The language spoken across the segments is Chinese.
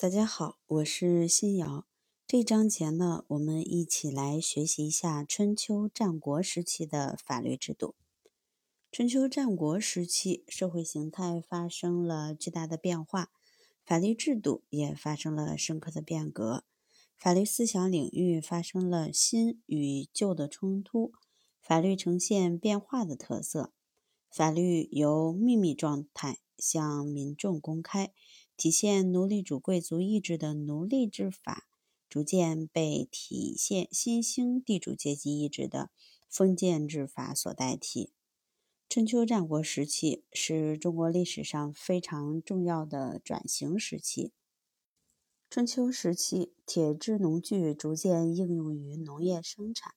大家好，我是新瑶。这章节呢，我们一起来学习一下春秋战国时期的法律制度。春秋战国时期，社会形态发生了巨大的变化，法律制度也发生了深刻的变革，法律思想领域发生了新与旧的冲突，法律呈现变化的特色。法律由秘密状态向民众公开。体现奴隶主贵族意志的奴隶制法，逐渐被体现新兴地主阶级意志的封建制法所代替。春秋战国时期是中国历史上非常重要的转型时期。春秋时期，铁制农具逐渐应用于农业生产，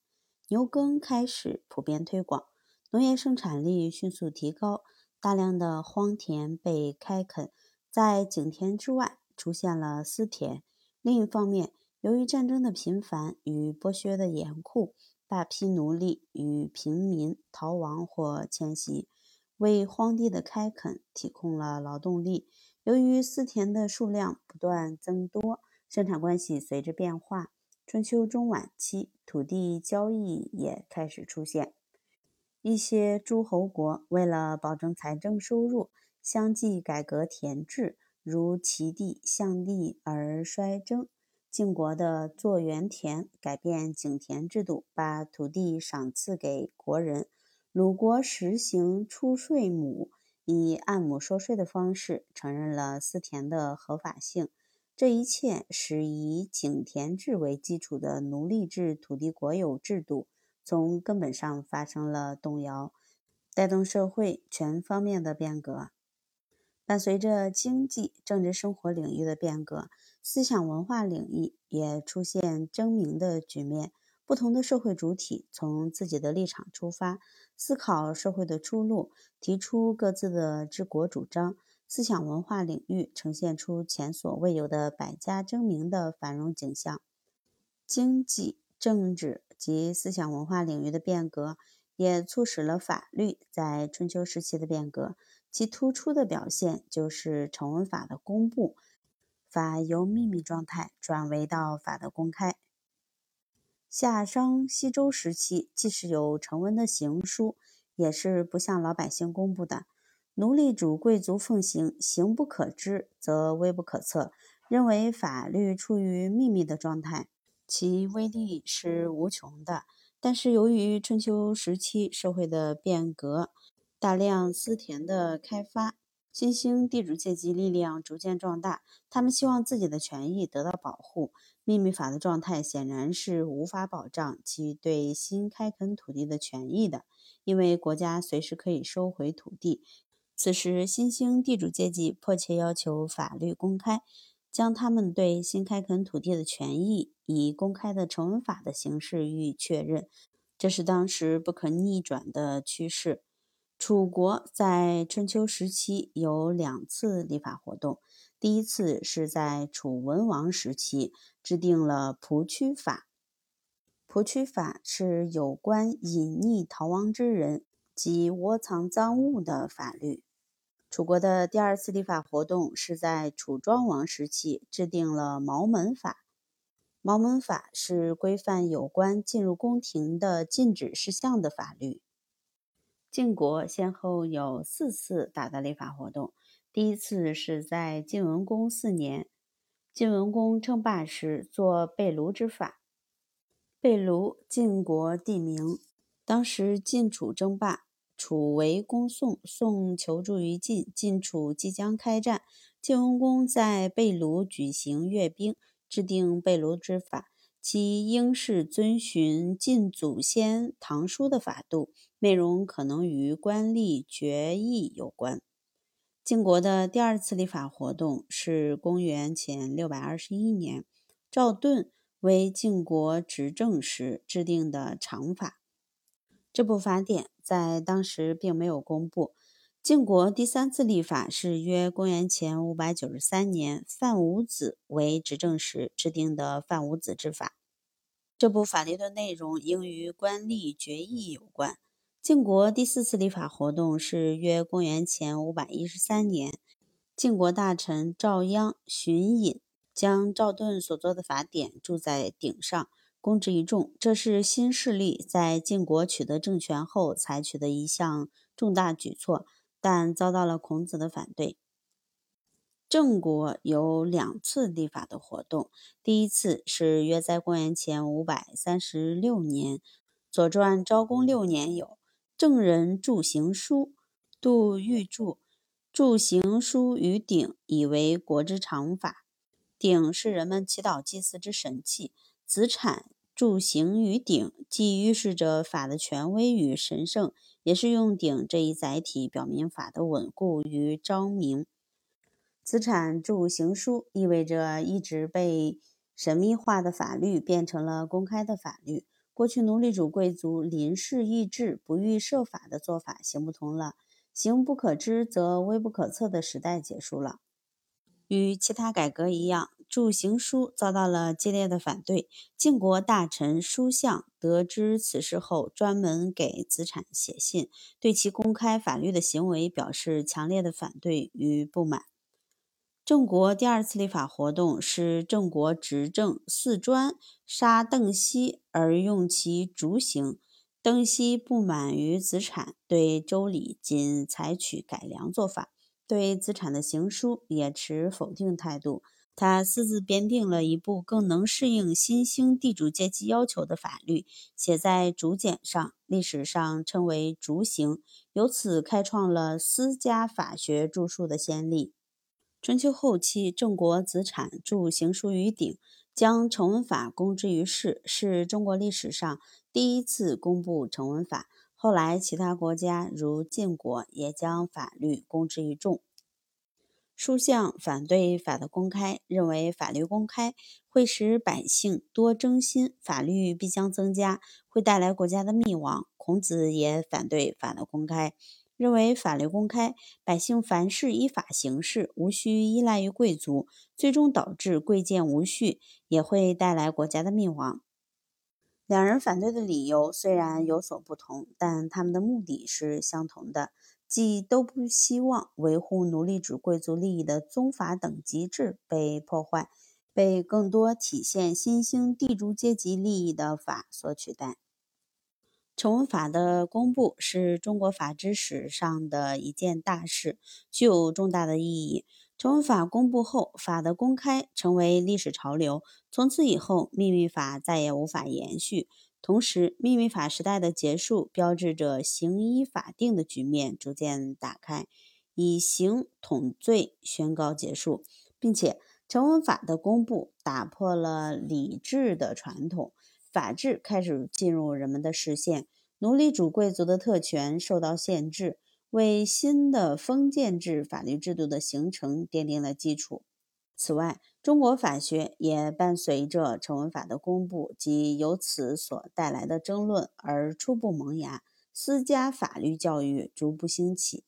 牛耕开始普遍推广，农业生产力迅速提高，大量的荒田被开垦。在井田之外出现了私田。另一方面，由于战争的频繁与剥削的严酷，大批奴隶与平民逃亡或迁徙，为荒地的开垦提供了劳动力。由于私田的数量不断增多，生产关系随之变化。春秋中晚期，土地交易也开始出现。一些诸侯国为了保证财政收入，相继改革田制，如齐地、向地而衰征。晋国的作园田改变井田制度，把土地赏赐给国人。鲁国实行出税亩，以按亩收税的方式承认了私田的合法性。这一切使以井田制为基础的奴隶制土地国有制度从根本上发生了动摇，带动社会全方面的变革。伴随着经济、政治生活领域的变革，思想文化领域也出现争鸣的局面。不同的社会主体从自己的立场出发，思考社会的出路，提出各自的治国主张。思想文化领域呈现出前所未有的百家争鸣的繁荣景象。经济、政治及思想文化领域的变革，也促使了法律在春秋时期的变革。其突出的表现就是成文法的公布，法由秘密状态转为到法的公开。夏商西周时期，即使有成文的行书，也是不向老百姓公布的。奴隶主贵族奉行“行不可知，则威不可测”，认为法律处于秘密的状态，其威力是无穷的。但是由于春秋时期社会的变革，大量私田的开发，新兴地主阶级力量逐渐壮大，他们希望自己的权益得到保护。秘密法的状态显然是无法保障其对新开垦土地的权益的，因为国家随时可以收回土地。此时，新兴地主阶级迫切要求法律公开，将他们对新开垦土地的权益以公开的成文法的形式予以确认，这是当时不可逆转的趋势。楚国在春秋时期有两次立法活动。第一次是在楚文王时期制定了蒲区法。蒲区法是有关隐匿逃亡之人及窝藏赃物的法律。楚国的第二次立法活动是在楚庄王时期制定了毛门法。毛门法是规范有关进入宫廷的禁止事项的法律。晋国先后有四次大的立法活动。第一次是在晋文公四年，晋文公称霸时作被卢之法。被卢，晋国地名。当时晋楚争霸，楚围攻宋，宋求助于晋，晋楚即将开战。晋文公在被卢举行阅兵，制定被卢之法。其应是遵循晋祖先唐书的法度，内容可能与官吏决议有关。晋国的第二次立法活动是公元前六百二十一年，赵盾为晋国执政时制定的常法。这部法典在当时并没有公布。晋国第三次立法是约公元前五百九十三年，范武子为执政时制定的范武子之法。这部法律的内容应与官吏决议有关。晋国第四次立法活动是约公元前五百一十三年，晋国大臣赵鞅、荀隐将赵盾所作的法典铸在鼎上，公之于众。这是新势力在晋国取得政权后采取的一项重大举措，但遭到了孔子的反对。郑国有两次立法的活动，第一次是约在公元前五百三十六年，《左传》昭公六年有郑人著行书，杜预著著行书于鼎，以为国之常法。鼎是人们祈祷祭祀之神器，子产著行于鼎，既预示着法的权威与神圣，也是用鼎这一载体表明法的稳固与昭明。资产著行书，意味着一直被神秘化的法律变成了公开的法律。过去奴隶主贵族临事议制、不欲设法的做法行不通了，行不可知则微不可测的时代结束了。与其他改革一样，著行书遭到了激烈的反对。晋国大臣叔向得知此事后，专门给子产写信，对其公开法律的行为表示强烈的反对与不满。郑国第二次立法活动是郑国执政四专杀邓熙而用其逐刑。邓熙不满于子产，对周礼仅采取改良做法，对子产的行书也持否定态度。他私自编订了一部更能适应新兴地主阶级要求的法律，写在竹简上，历史上称为竹刑，由此开创了私家法学著述的先例。春秋后期，郑国子产著行书于鼎，将成文法公之于世，是中国历史上第一次公布成文法。后来，其他国家如晋国也将法律公之于众。书相反对法的公开，认为法律公开会使百姓多争心，法律必将增加，会带来国家的灭亡。孔子也反对法的公开。认为法律公开，百姓凡事依法行事，无需依赖于贵族，最终导致贵贱无序，也会带来国家的灭亡。两人反对的理由虽然有所不同，但他们的目的是相同的，即都不希望维护奴隶主贵族利益的宗法等级制被破坏，被更多体现新兴地主阶级利益的法所取代。成文法的公布是中国法制史上的一件大事，具有重大的意义。成文法公布后，法的公开成为历史潮流，从此以后，秘密法再也无法延续。同时，秘密法时代的结束，标志着行医法定的局面逐渐打开，以刑统罪宣告结束，并且成文法的公布打破了礼制的传统。法治开始进入人们的视线，奴隶主贵族的特权受到限制，为新的封建制法律制度的形成奠定了基础。此外，中国法学也伴随着成文法的公布及由此所带来的争论而初步萌芽，私家法律教育逐步兴起。